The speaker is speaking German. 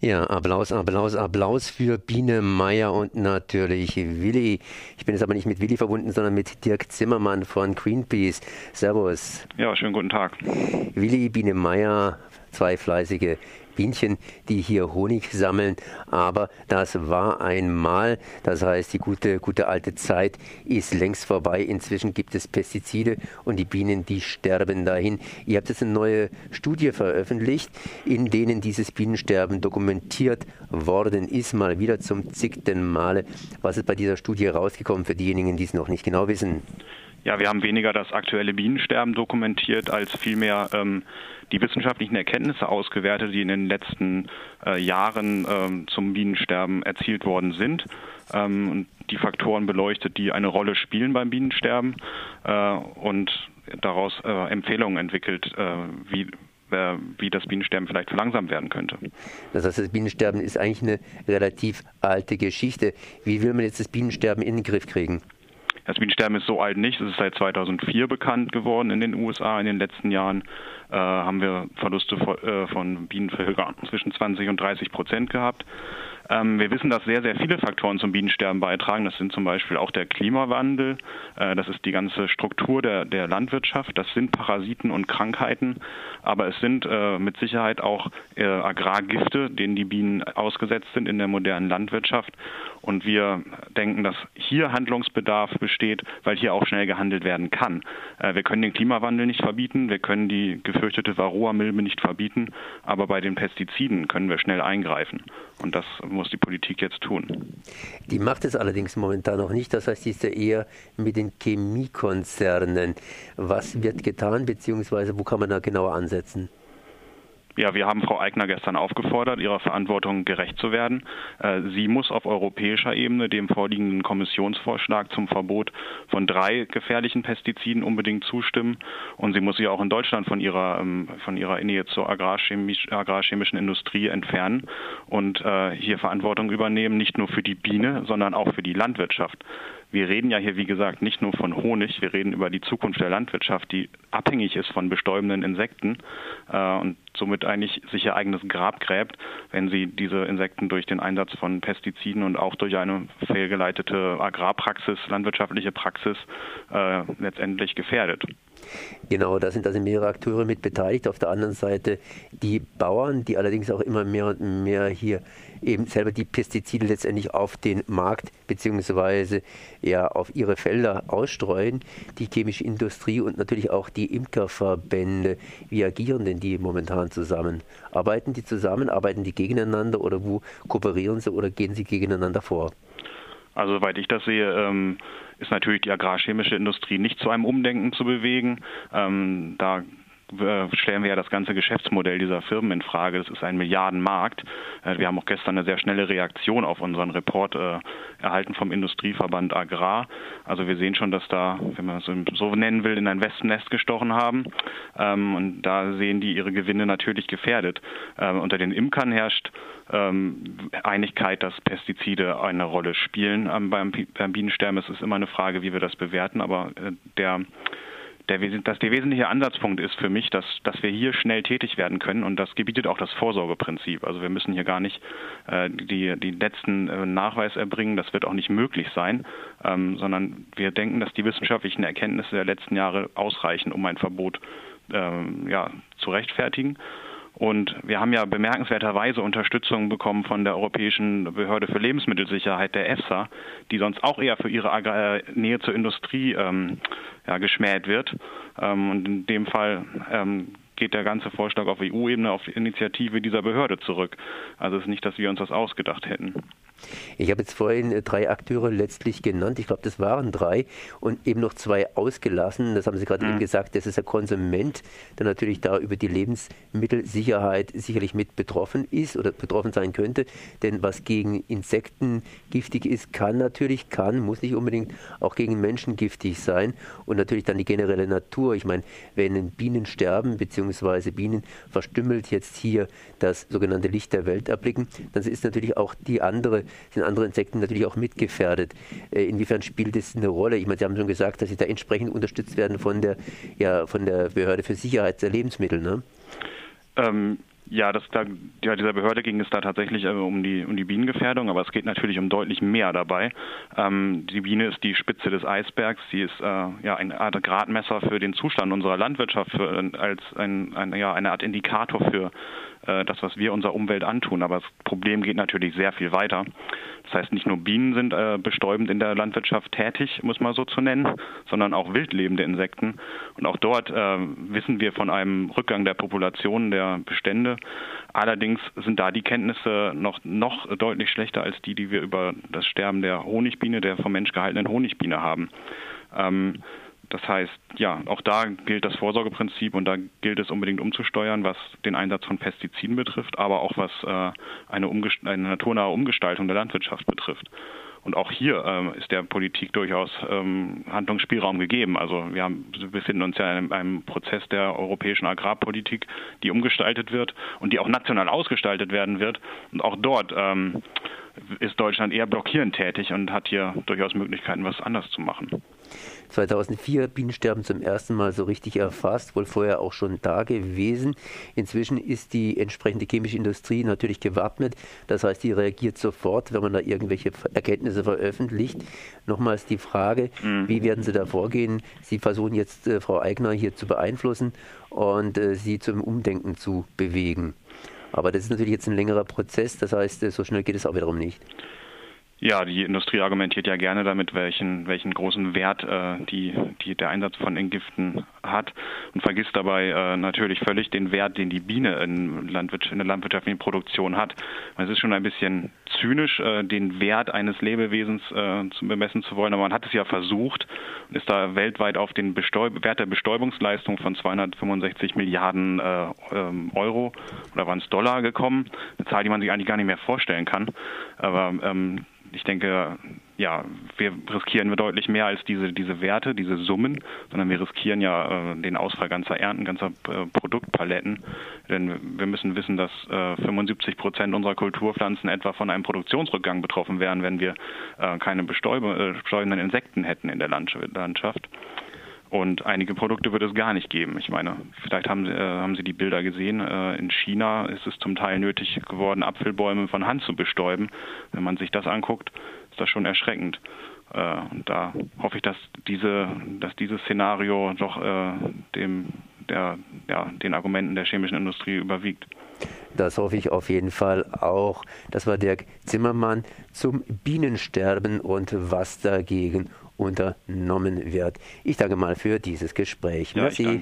Ja, Applaus, Applaus, Applaus für Biene Meier und natürlich Willi. Ich bin jetzt aber nicht mit Willi verbunden, sondern mit Dirk Zimmermann von Greenpeace. Servus. Ja, schönen guten Tag. Willi, Biene Meier, zwei fleißige Bienchen, die hier Honig sammeln. Aber das war einmal, das heißt, die gute, gute alte Zeit ist längst vorbei. Inzwischen gibt es Pestizide und die Bienen, die sterben dahin. Ihr habt jetzt eine neue Studie veröffentlicht, in denen dieses Bienensterben dokumentiert worden ist, mal wieder zum zigten Male. Was ist bei dieser Studie rausgekommen für diejenigen, die es noch nicht genau wissen? Ja, wir haben weniger das aktuelle Bienensterben dokumentiert, als vielmehr ähm, die wissenschaftlichen Erkenntnisse ausgewertet, die in den letzten äh, Jahren ähm, zum Bienensterben erzielt worden sind. Ähm, und die Faktoren beleuchtet, die eine Rolle spielen beim Bienensterben äh, und daraus äh, Empfehlungen entwickelt, äh, wie äh, wie das Bienensterben vielleicht verlangsamt werden könnte. Das heißt, das Bienensterben ist eigentlich eine relativ alte Geschichte. Wie will man jetzt das Bienensterben in den Griff kriegen? Das Bienensterben ist so alt nicht. Es ist seit 2004 bekannt geworden in den USA. In den letzten Jahren äh, haben wir Verluste von, äh, von Bienenverhöger zwischen 20 und 30 Prozent gehabt. Ähm, wir wissen, dass sehr, sehr viele Faktoren zum Bienensterben beitragen. Das sind zum Beispiel auch der Klimawandel, äh, das ist die ganze Struktur der, der Landwirtschaft, das sind Parasiten und Krankheiten, aber es sind äh, mit Sicherheit auch äh, Agrargifte, denen die Bienen ausgesetzt sind in der modernen Landwirtschaft. Und wir denken, dass hier Handlungsbedarf besteht, weil hier auch schnell gehandelt werden kann. Äh, wir können den Klimawandel nicht verbieten, wir können die gefürchtete Varroa-Milbe nicht verbieten, aber bei den Pestiziden können wir schnell eingreifen. Und das muss die Politik jetzt tun. Die macht es allerdings momentan noch nicht. Das heißt, sie ist ja eher mit den Chemiekonzernen. Was wird getan, beziehungsweise wo kann man da genauer ansetzen? Ja, wir haben Frau Eigner gestern aufgefordert, ihrer Verantwortung gerecht zu werden. Äh, sie muss auf europäischer Ebene dem vorliegenden Kommissionsvorschlag zum Verbot von drei gefährlichen Pestiziden unbedingt zustimmen. Und sie muss sich auch in Deutschland von ihrer, ähm, von ihrer Nähe zur agrarchemisch, agrarchemischen Industrie entfernen und äh, hier Verantwortung übernehmen, nicht nur für die Biene, sondern auch für die Landwirtschaft. Wir reden ja hier, wie gesagt, nicht nur von Honig, wir reden über die Zukunft der Landwirtschaft, die abhängig ist von bestäubenden Insekten äh, und somit eigentlich sich ihr eigenes Grab gräbt, wenn sie diese Insekten durch den Einsatz von Pestiziden und auch durch eine fehlgeleitete Agrarpraxis, landwirtschaftliche Praxis äh, letztendlich gefährdet. Genau, da sind also mehrere Akteure mit beteiligt. Auf der anderen Seite die Bauern, die allerdings auch immer mehr und mehr hier eben selber die Pestizide letztendlich auf den Markt beziehungsweise ja auf ihre Felder ausstreuen. Die chemische Industrie und natürlich auch die Imkerverbände. Wie agieren denn die momentan zusammen? Arbeiten die zusammen? Arbeiten die gegeneinander oder wo kooperieren sie oder gehen sie gegeneinander vor? Also soweit ich das sehe, ähm, ist natürlich die agrarchemische Industrie nicht zu einem Umdenken zu bewegen. Ähm, da stellen wir ja das ganze Geschäftsmodell dieser Firmen in Frage. Das ist ein Milliardenmarkt. Äh, wir haben auch gestern eine sehr schnelle Reaktion auf unseren Report äh, erhalten vom Industrieverband Agrar. Also wir sehen schon, dass da, wenn man es so nennen will, in ein Wespennest gestochen haben. Ähm, und da sehen die ihre Gewinne natürlich gefährdet. Ähm, unter den Imkern herrscht ähm, Einigkeit, dass Pestizide eine Rolle spielen beim, Bienensterben. Es ist immer eine Frage, wie wir das bewerten, aber der der, dass der wesentliche Ansatzpunkt ist für mich, dass, dass wir hier schnell tätig werden können und das gebietet auch das Vorsorgeprinzip. Also wir müssen hier gar nicht äh, die, die letzten äh, Nachweis erbringen, das wird auch nicht möglich sein, ähm, sondern wir denken, dass die wissenschaftlichen Erkenntnisse der letzten Jahre ausreichen, um ein Verbot ähm, ja, zu rechtfertigen. Und wir haben ja bemerkenswerterweise Unterstützung bekommen von der Europäischen Behörde für Lebensmittelsicherheit, der EFSA, die sonst auch eher für ihre Agrar Nähe zur Industrie ähm, ja, geschmäht wird. Ähm, und in dem Fall ähm, geht der ganze Vorschlag auf EU-Ebene auf die Initiative dieser Behörde zurück. Also es ist nicht, dass wir uns das ausgedacht hätten. Ich habe jetzt vorhin äh, drei Akteure letztlich genannt. Ich glaube, das waren drei und eben noch zwei ausgelassen. Das haben Sie gerade mhm. eben gesagt. Das ist der Konsument, der natürlich da über die Lebensmittelsicherheit sicherlich mit betroffen ist oder betroffen sein könnte. Denn was gegen Insekten giftig ist, kann natürlich, kann, muss nicht unbedingt auch gegen Menschen giftig sein. Und natürlich dann die generelle Natur. Ich meine, wenn Bienen sterben, beziehungsweise Bienen verstümmelt jetzt hier das sogenannte Licht der Welt erblicken, dann ist natürlich auch die andere sind andere Insekten natürlich auch mitgefährdet. Äh, inwiefern spielt das eine Rolle? Ich meine, Sie haben schon gesagt, dass Sie da entsprechend unterstützt werden von der, ja, von der Behörde für Sicherheit der Lebensmittel. Ne? Ähm, Ja, das, da, ja, dieser Behörde ging es da tatsächlich äh, um, die, um die Bienengefährdung, aber es geht natürlich um deutlich mehr dabei. Ähm, die Biene ist die Spitze des Eisbergs, sie ist äh, ja eine Art Gradmesser für den Zustand unserer Landwirtschaft, für, als ein, ein, ja, eine Art Indikator für äh, das, was wir unserer Umwelt antun. Aber das Problem geht natürlich sehr viel weiter. Das heißt, nicht nur Bienen sind äh, bestäubend in der Landwirtschaft tätig, muss man so zu nennen, sondern auch wildlebende Insekten. Und auch dort äh, wissen wir von einem Rückgang der Population der Bestände. Allerdings sind da die Kenntnisse noch, noch deutlich schlechter als die, die wir über das Sterben der Honigbiene, der vom Mensch gehaltenen Honigbiene haben. Ähm, das heißt, ja, auch da gilt das Vorsorgeprinzip und da gilt es unbedingt umzusteuern, was den Einsatz von Pestiziden betrifft, aber auch was äh, eine, eine, naturnahe Umgestaltung der Landwirtschaft betrifft. Und auch hier ähm, ist der Politik durchaus ähm, Handlungsspielraum gegeben. Also wir, haben, wir befinden uns ja in einem, Prozess der europäischen Agrarpolitik, die umgestaltet wird und die auch national ausgestaltet werden wird. Und auch dort ähm, ist Deutschland eher blockierend tätig und hat hier durchaus Möglichkeiten, was anders zu machen. 2004 Bienensterben zum ersten Mal so richtig erfasst, wohl vorher auch schon da gewesen. Inzwischen ist die entsprechende chemische Industrie natürlich gewappnet. Das heißt, die reagiert sofort, wenn man da irgendwelche Erkenntnisse veröffentlicht. Nochmals die Frage, mhm. wie werden Sie da vorgehen? Sie versuchen jetzt äh, Frau Eigner hier zu beeinflussen und äh, sie zum Umdenken zu bewegen. Aber das ist natürlich jetzt ein längerer Prozess, das heißt, äh, so schnell geht es auch wiederum nicht. Ja, die Industrie argumentiert ja gerne damit, welchen, welchen großen Wert äh, die, die, der Einsatz von Entgiften hat und vergisst dabei äh, natürlich völlig den Wert, den die Biene in, Landwirtschaft, in der landwirtschaftlichen Produktion hat. Es ist schon ein bisschen zynisch, äh, den Wert eines Lebewesens äh, zu bemessen zu wollen, aber man hat es ja versucht und ist da weltweit auf den Bestäub Wert der Bestäubungsleistung von 265 Milliarden äh, ähm, Euro oder waren es Dollar gekommen. Eine Zahl, die man sich eigentlich gar nicht mehr vorstellen kann. Aber ähm, ich denke, ja, wir riskieren wir deutlich mehr als diese, diese Werte, diese Summen, sondern wir riskieren ja äh, den Ausfall ganzer Ernten, ganzer äh, Produktpaletten. Denn wir müssen wissen, dass äh, 75 Prozent unserer Kulturpflanzen etwa von einem Produktionsrückgang betroffen wären, wenn wir äh, keine bestäubenden äh, Insekten hätten in der Landschaft. Und einige Produkte wird es gar nicht geben. Ich meine, vielleicht haben Sie, äh, haben Sie die Bilder gesehen. Äh, in China ist es zum Teil nötig geworden, Apfelbäume von Hand zu bestäuben. Wenn man sich das anguckt, ist das schon erschreckend. Äh, und da hoffe ich, dass diese, dass dieses Szenario doch äh, dem, der, ja, den Argumenten der chemischen Industrie überwiegt. Das hoffe ich auf jeden Fall auch. Das war Dirk Zimmermann zum Bienensterben und was dagegen unternommen wird. Ich danke mal für dieses Gespräch. Ja, Merci.